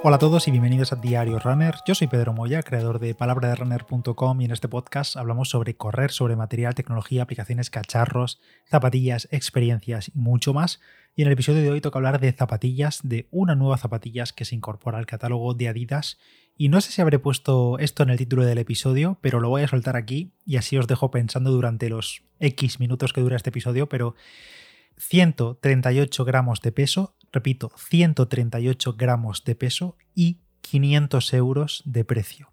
Hola a todos y bienvenidos a Diario Runner. Yo soy Pedro Moya, creador de palabraderunner.com y en este podcast hablamos sobre correr, sobre material, tecnología, aplicaciones, cacharros, zapatillas, experiencias y mucho más. Y en el episodio de hoy toca hablar de zapatillas, de una nueva zapatillas que se incorpora al catálogo de Adidas. Y no sé si habré puesto esto en el título del episodio, pero lo voy a soltar aquí y así os dejo pensando durante los X minutos que dura este episodio, pero 138 gramos de peso, repito, 138 gramos de peso y 500 euros de precio.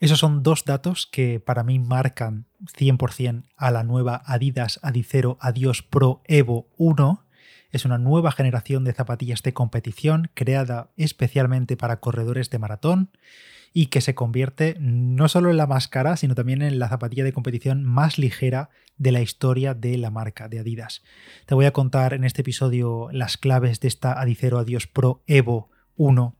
Esos son dos datos que para mí marcan 100% a la nueva Adidas Adicero Adios Pro Evo 1. Es una nueva generación de zapatillas de competición creada especialmente para corredores de maratón y que se convierte no solo en la más cara, sino también en la zapatilla de competición más ligera de la historia de la marca de Adidas. Te voy a contar en este episodio las claves de esta Adicero Adios Pro Evo 1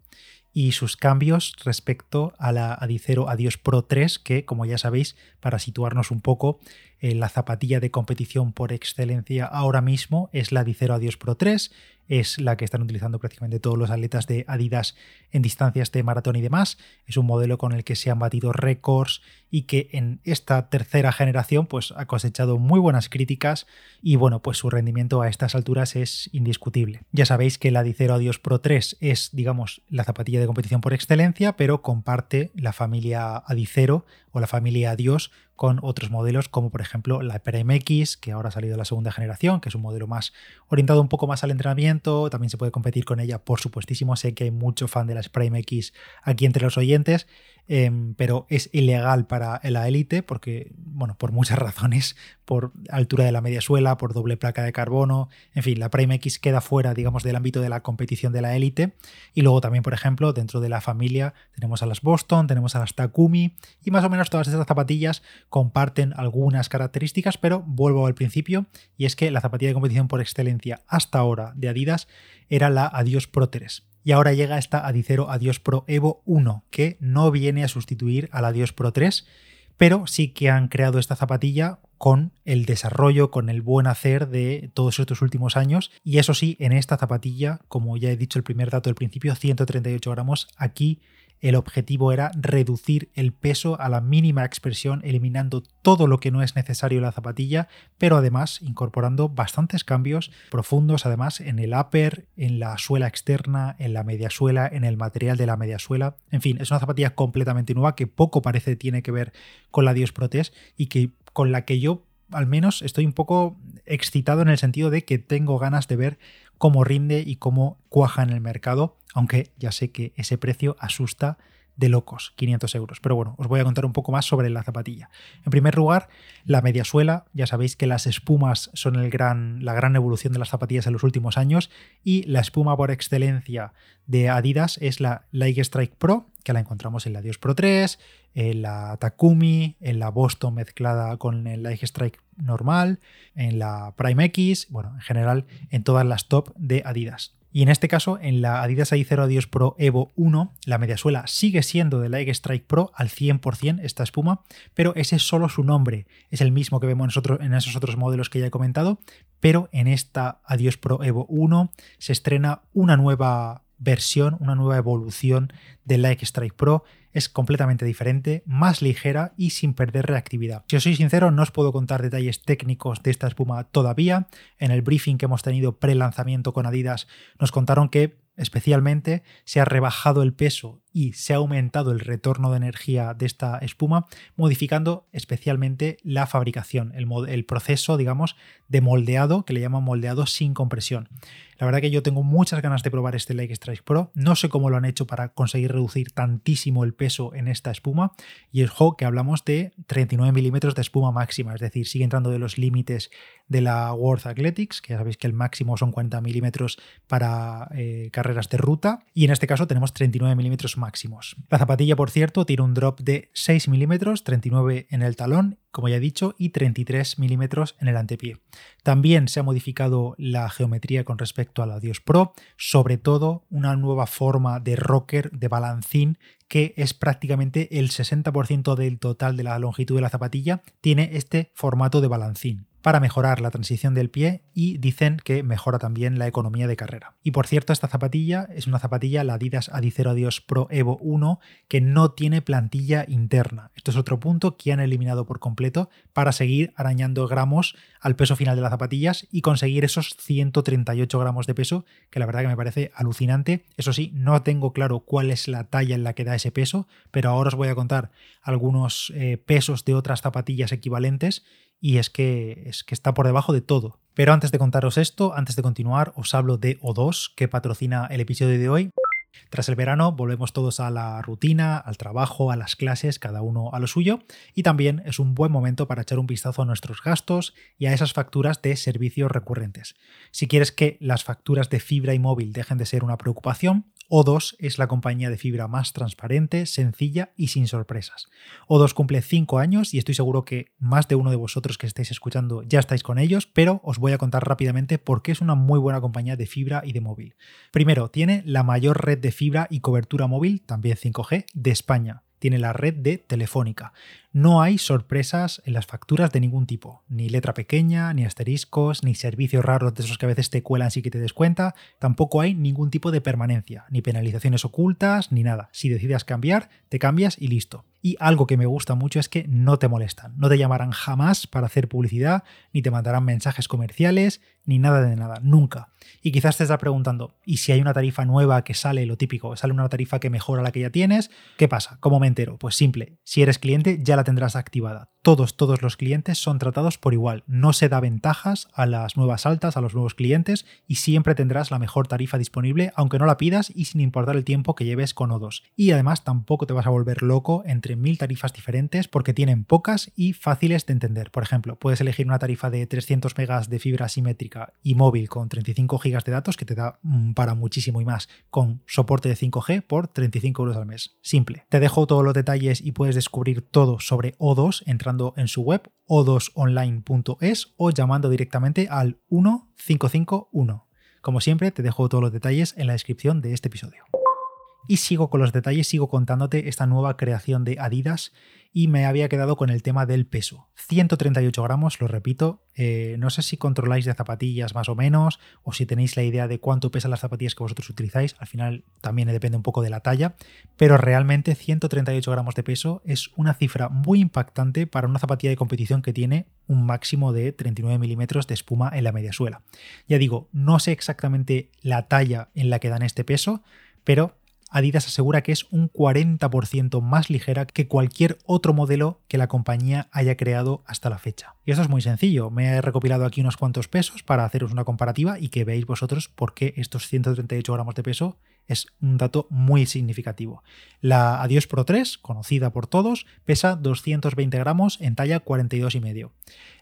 y sus cambios respecto a la Adicero Adios Pro 3, que como ya sabéis, para situarnos un poco, eh, la zapatilla de competición por excelencia ahora mismo es la Adicero Adios Pro 3, es la que están utilizando prácticamente todos los atletas de Adidas en distancias de maratón y demás. Es un modelo con el que se han batido récords y que en esta tercera generación pues ha cosechado muy buenas críticas y bueno, pues su rendimiento a estas alturas es indiscutible. Ya sabéis que la Adicero Adios Pro 3 es, digamos, la zapatilla de competición por excelencia, pero comparte la familia Adicero o la familia Adios con otros modelos como por ejemplo la Prime X, que ahora ha salido la segunda generación, que es un modelo más orientado un poco más al entrenamiento, también se puede competir con ella, por supuestísimo, sé que hay mucho fan de la Prime X aquí entre los oyentes, Em, pero es ilegal para la élite porque, bueno, por muchas razones, por altura de la media suela, por doble placa de carbono, en fin, la Prime X queda fuera, digamos, del ámbito de la competición de la élite. Y luego también, por ejemplo, dentro de la familia tenemos a las Boston, tenemos a las Takumi y más o menos todas estas zapatillas comparten algunas características, pero vuelvo al principio y es que la zapatilla de competición por excelencia hasta ahora de Adidas era la Adios Pro 3 y ahora llega esta Adicero Adios Pro Evo 1, que no viene a sustituir al Adios Pro 3, pero sí que han creado esta zapatilla con el desarrollo, con el buen hacer de todos estos últimos años. Y eso sí, en esta zapatilla, como ya he dicho el primer dato del principio, 138 gramos, aquí el objetivo era reducir el peso a la mínima expresión, eliminando todo lo que no es necesario en la zapatilla, pero además incorporando bastantes cambios profundos, además en el upper, en la suela externa, en la media suela, en el material de la media suela. En fin, es una zapatilla completamente nueva que poco parece tiene que ver con la Dios Protest y que con la que yo al menos estoy un poco excitado en el sentido de que tengo ganas de ver cómo rinde y cómo cuaja en el mercado, aunque ya sé que ese precio asusta de locos, 500 euros. Pero bueno, os voy a contar un poco más sobre la zapatilla. En primer lugar, la media suela. Ya sabéis que las espumas son el gran, la gran evolución de las zapatillas en los últimos años y la espuma por excelencia de Adidas es la Like Strike Pro, que la encontramos en la Dios Pro 3, en la Takumi, en la Boston mezclada con el Like Strike normal, en la Prime X, bueno, en general en todas las top de Adidas. Y en este caso, en la Adidas AI0 Adios Pro Evo 1, la mediasuela sigue siendo de la Strike Pro al 100% esta espuma, pero ese es solo su nombre. Es el mismo que vemos en esos otros modelos que ya he comentado, pero en esta Adios Pro Evo 1 se estrena una nueva versión, una nueva evolución del Like Strike Pro. Es completamente diferente, más ligera y sin perder reactividad. Si os soy sincero, no os puedo contar detalles técnicos de esta espuma todavía. En el briefing que hemos tenido pre-lanzamiento con Adidas nos contaron que especialmente se ha rebajado el peso y se ha aumentado el retorno de energía de esta espuma, modificando especialmente la fabricación, el, proceso, digamos, de moldeado, que le llaman moldeado sin compresión. La verdad que yo tengo muchas ganas de probar este Like Strike Pro. No sé cómo lo han hecho para conseguir reducir tantísimo el peso en esta espuma. Y el que hablamos de 39 milímetros de espuma máxima, es decir, sigue entrando de los límites de la World Athletics, que ya sabéis que el máximo son 40 milímetros para eh, carreras de ruta. Y en este caso tenemos 39 milímetros máximos. La zapatilla, por cierto, tiene un drop de 6 milímetros, 39 en el talón como ya he dicho, y 33 milímetros en el antepié. También se ha modificado la geometría con respecto a la Dios Pro, sobre todo una nueva forma de rocker, de balancín, que es prácticamente el 60% del total de la longitud de la zapatilla, tiene este formato de balancín. Para mejorar la transición del pie y dicen que mejora también la economía de carrera. Y por cierto, esta zapatilla es una zapatilla, la Adidas Adicero Adios Pro Evo 1, que no tiene plantilla interna. Esto es otro punto que han eliminado por completo para seguir arañando gramos al peso final de las zapatillas y conseguir esos 138 gramos de peso, que la verdad que me parece alucinante. Eso sí, no tengo claro cuál es la talla en la que da ese peso, pero ahora os voy a contar algunos eh, pesos de otras zapatillas equivalentes y es que, es que está por debajo de todo. Pero antes de contaros esto, antes de continuar, os hablo de O2, que patrocina el episodio de hoy. Tras el verano volvemos todos a la rutina, al trabajo, a las clases, cada uno a lo suyo, y también es un buen momento para echar un vistazo a nuestros gastos y a esas facturas de servicios recurrentes. Si quieres que las facturas de fibra y móvil dejen de ser una preocupación, o2 es la compañía de fibra más transparente, sencilla y sin sorpresas. O2 cumple 5 años y estoy seguro que más de uno de vosotros que estáis escuchando ya estáis con ellos, pero os voy a contar rápidamente por qué es una muy buena compañía de fibra y de móvil. Primero, tiene la mayor red de fibra y cobertura móvil, también 5G, de España tiene la red de Telefónica. No hay sorpresas en las facturas de ningún tipo, ni letra pequeña, ni asteriscos, ni servicios raros de esos que a veces te cuelan sin que te des cuenta, tampoco hay ningún tipo de permanencia, ni penalizaciones ocultas, ni nada. Si decidas cambiar, te cambias y listo. Y algo que me gusta mucho es que no te molestan, no te llamarán jamás para hacer publicidad, ni te mandarán mensajes comerciales, ni nada de nada, nunca. Y quizás te estás preguntando, ¿y si hay una tarifa nueva que sale, lo típico, sale una tarifa que mejora la que ya tienes? ¿Qué pasa? ¿Cómo me entero? Pues simple, si eres cliente ya la tendrás activada todos, todos los clientes son tratados por igual. No se da ventajas a las nuevas altas, a los nuevos clientes y siempre tendrás la mejor tarifa disponible, aunque no la pidas y sin importar el tiempo que lleves con O2. Y además tampoco te vas a volver loco entre mil tarifas diferentes porque tienen pocas y fáciles de entender. Por ejemplo, puedes elegir una tarifa de 300 megas de fibra simétrica y móvil con 35 gigas de datos que te da mm, para muchísimo y más con soporte de 5G por 35 euros al mes. Simple. Te dejo todos los detalles y puedes descubrir todo sobre O2 entrando en su web o2online.es o llamando directamente al 1551. Como siempre, te dejo todos los detalles en la descripción de este episodio. Y sigo con los detalles, sigo contándote esta nueva creación de Adidas y me había quedado con el tema del peso. 138 gramos, lo repito, eh, no sé si controláis de zapatillas más o menos o si tenéis la idea de cuánto pesan las zapatillas que vosotros utilizáis, al final también depende un poco de la talla, pero realmente 138 gramos de peso es una cifra muy impactante para una zapatilla de competición que tiene un máximo de 39 milímetros de espuma en la mediasuela. Ya digo, no sé exactamente la talla en la que dan este peso, pero Adidas asegura que es un 40% más ligera que cualquier otro modelo que la compañía haya creado hasta la fecha. Y esto es muy sencillo, me he recopilado aquí unos cuantos pesos para haceros una comparativa y que veáis vosotros por qué estos 138 gramos de peso es un dato muy significativo. La Adios Pro 3, conocida por todos, pesa 220 gramos en talla 42,5.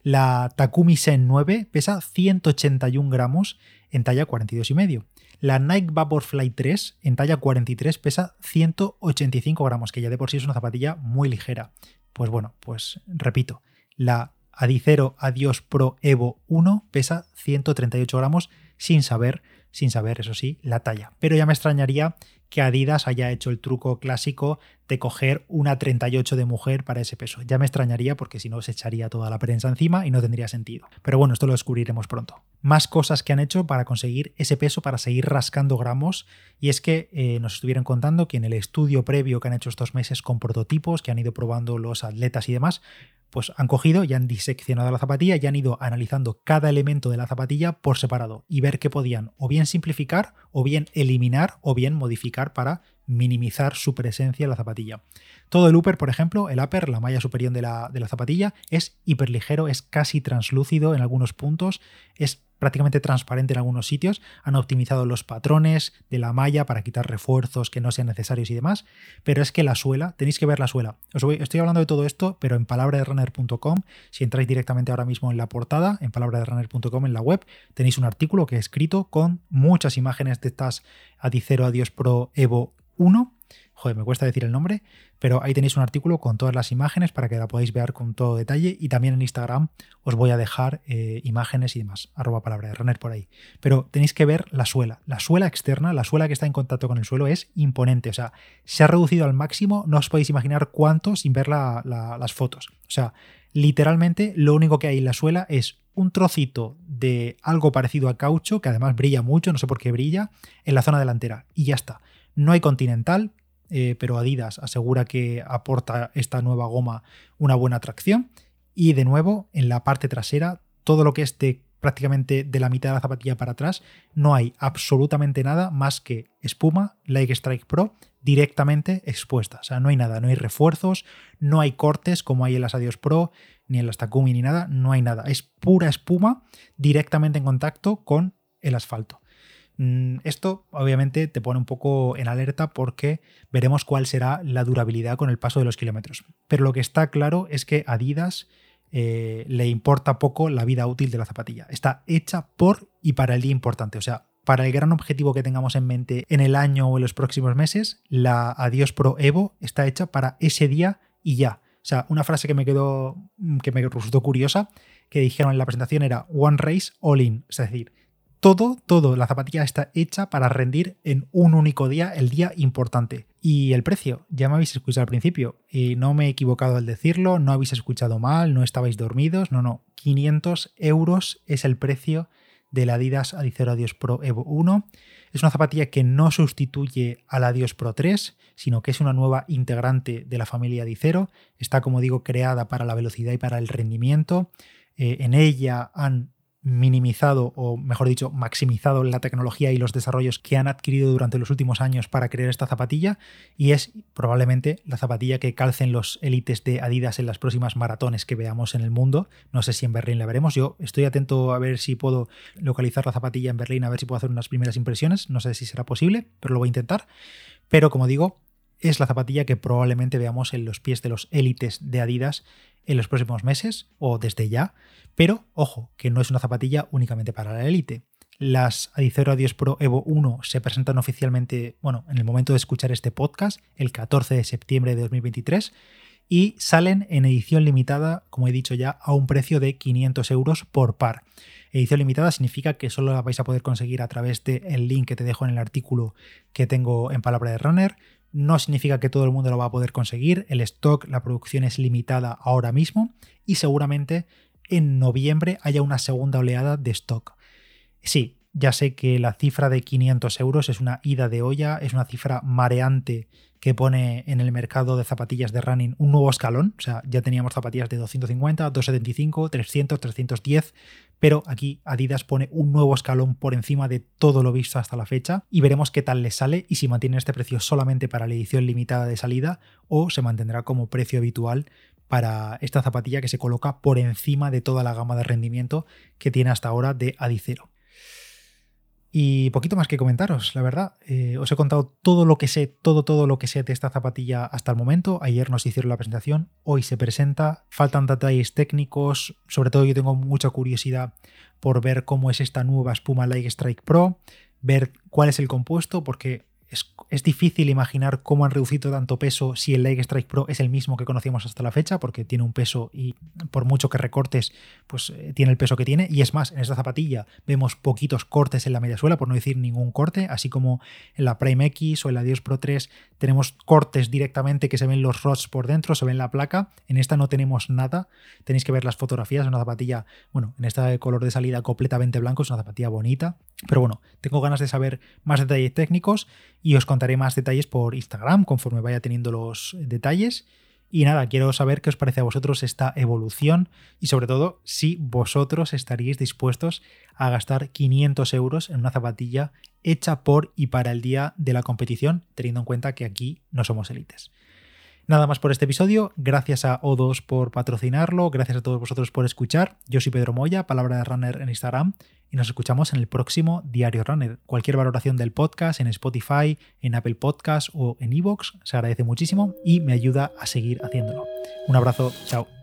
La Takumi Sen 9 pesa 181 gramos en talla 42,5. La Nike Vaporfly 3 en talla 43 pesa 185 gramos, que ya de por sí es una zapatilla muy ligera. Pues bueno, pues repito, la Adicero Adios Pro Evo 1 pesa 138 gramos sin saber, sin saber, eso sí, la talla. Pero ya me extrañaría que Adidas haya hecho el truco clásico de coger una 38 de mujer para ese peso. Ya me extrañaría porque si no se echaría toda la prensa encima y no tendría sentido. Pero bueno, esto lo descubriremos pronto. Más cosas que han hecho para conseguir ese peso, para seguir rascando gramos. Y es que eh, nos estuvieron contando que en el estudio previo que han hecho estos meses con prototipos, que han ido probando los atletas y demás, pues han cogido y han diseccionado la zapatilla y han ido analizando cada elemento de la zapatilla por separado y ver qué podían o bien simplificar o bien eliminar o bien modificar para minimizar su presencia en la zapatilla. Todo el upper, por ejemplo, el upper, la malla superior de la, de la zapatilla, es hiperligero, es casi translúcido en algunos puntos, es prácticamente transparente en algunos sitios, han optimizado los patrones de la malla para quitar refuerzos que no sean necesarios y demás, pero es que la suela, tenéis que ver la suela. Os estoy hablando de todo esto, pero en palabraderunner.com, si entráis directamente ahora mismo en la portada, en palabraderunner.com en la web, tenéis un artículo que he escrito con muchas imágenes de estas Adicero Adios Pro Evo 1 joder, me cuesta decir el nombre, pero ahí tenéis un artículo con todas las imágenes para que la podáis ver con todo detalle y también en Instagram os voy a dejar eh, imágenes y demás, arroba palabra de runner por ahí. Pero tenéis que ver la suela, la suela externa, la suela que está en contacto con el suelo es imponente, o sea, se ha reducido al máximo, no os podéis imaginar cuánto sin ver las fotos. O sea, literalmente lo único que hay en la suela es un trocito de algo parecido a caucho, que además brilla mucho, no sé por qué brilla, en la zona delantera. Y ya está. No hay continental, eh, pero Adidas asegura que aporta esta nueva goma una buena tracción. Y de nuevo, en la parte trasera, todo lo que es de prácticamente de la mitad de la zapatilla para atrás, no hay absolutamente nada más que espuma Like Strike Pro directamente expuesta. O sea, no hay nada, no hay refuerzos, no hay cortes como hay en las Adios Pro, ni en las Takumi, ni nada, no hay nada. Es pura espuma directamente en contacto con el asfalto. Mm, esto obviamente te pone un poco en alerta porque veremos cuál será la durabilidad con el paso de los kilómetros. Pero lo que está claro es que Adidas eh, le importa poco la vida útil de la zapatilla. Está hecha por y para el día importante. O sea, para el gran objetivo que tengamos en mente en el año o en los próximos meses, la Adios Pro Evo está hecha para ese día y ya. O sea, una frase que me quedó, que me resultó curiosa, que dijeron en la presentación era One Race All In. Es decir, todo, todo, la zapatilla está hecha para rendir en un único día, el día importante. Y el precio, ya me habéis escuchado al principio, y no me he equivocado al decirlo, no habéis escuchado mal, no estabais dormidos, no, no, 500 euros es el precio de la Adidas Adicero Adios Pro Evo 1. Es una zapatilla que no sustituye a la Adios Pro 3, sino que es una nueva integrante de la familia Adicero. Está, como digo, creada para la velocidad y para el rendimiento. Eh, en ella han minimizado o mejor dicho maximizado la tecnología y los desarrollos que han adquirido durante los últimos años para crear esta zapatilla y es probablemente la zapatilla que calcen los élites de Adidas en las próximas maratones que veamos en el mundo. No sé si en Berlín la veremos. Yo estoy atento a ver si puedo localizar la zapatilla en Berlín, a ver si puedo hacer unas primeras impresiones. No sé si será posible, pero lo voy a intentar. Pero como digo, es la zapatilla que probablemente veamos en los pies de los élites de Adidas en los próximos meses o desde ya, pero ojo, que no es una zapatilla únicamente para la élite. Las Adicero Adios Pro Evo 1 se presentan oficialmente, bueno, en el momento de escuchar este podcast, el 14 de septiembre de 2023, y salen en edición limitada, como he dicho ya, a un precio de 500 euros por par. Edición limitada significa que solo la vais a poder conseguir a través del link que te dejo en el artículo que tengo en Palabra de Runner. No significa que todo el mundo lo va a poder conseguir. El stock, la producción es limitada ahora mismo y seguramente en noviembre haya una segunda oleada de stock. Sí, ya sé que la cifra de 500 euros es una ida de olla, es una cifra mareante que pone en el mercado de zapatillas de running un nuevo escalón. O sea, ya teníamos zapatillas de 250, 275, 300, 310, pero aquí Adidas pone un nuevo escalón por encima de todo lo visto hasta la fecha y veremos qué tal le sale y si mantiene este precio solamente para la edición limitada de salida o se mantendrá como precio habitual para esta zapatilla que se coloca por encima de toda la gama de rendimiento que tiene hasta ahora de Adicero. Y poquito más que comentaros, la verdad. Eh, os he contado todo lo que sé, todo, todo lo que sé de esta zapatilla hasta el momento. Ayer nos hicieron la presentación, hoy se presenta. Faltan detalles técnicos, sobre todo yo tengo mucha curiosidad por ver cómo es esta nueva espuma Light Strike Pro, ver cuál es el compuesto, porque es, difícil imaginar cómo han reducido tanto peso si el Leg Strike Pro es el mismo que conocíamos hasta la fecha, porque tiene un peso y por mucho que recortes, pues eh, tiene el peso que tiene. Y es más, en esta zapatilla vemos poquitos cortes en la media suela, por no decir ningún corte, así como en la Prime X o en la Dios Pro 3 tenemos cortes directamente que se ven los rods por dentro, se ven la placa. En esta no tenemos nada. Tenéis que ver las fotografías, es una zapatilla, bueno, en este color de salida completamente blanco, es una zapatilla bonita. Pero bueno, tengo ganas de saber más detalles técnicos y os contaré más detalles por Instagram conforme vaya teniendo los detalles. Y nada, quiero saber qué os parece a vosotros esta evolución y sobre todo si vosotros estaríais dispuestos a gastar 500 euros en una zapatilla hecha por y para el día de la competición, teniendo en cuenta que aquí no somos élites. Nada más por este episodio. Gracias a O2 por patrocinarlo. Gracias a todos vosotros por escuchar. Yo soy Pedro Moya, palabra de runner en Instagram. Y nos escuchamos en el próximo Diario Runner. Cualquier valoración del podcast en Spotify, en Apple Podcast o en Evox se agradece muchísimo y me ayuda a seguir haciéndolo. Un abrazo. Chao.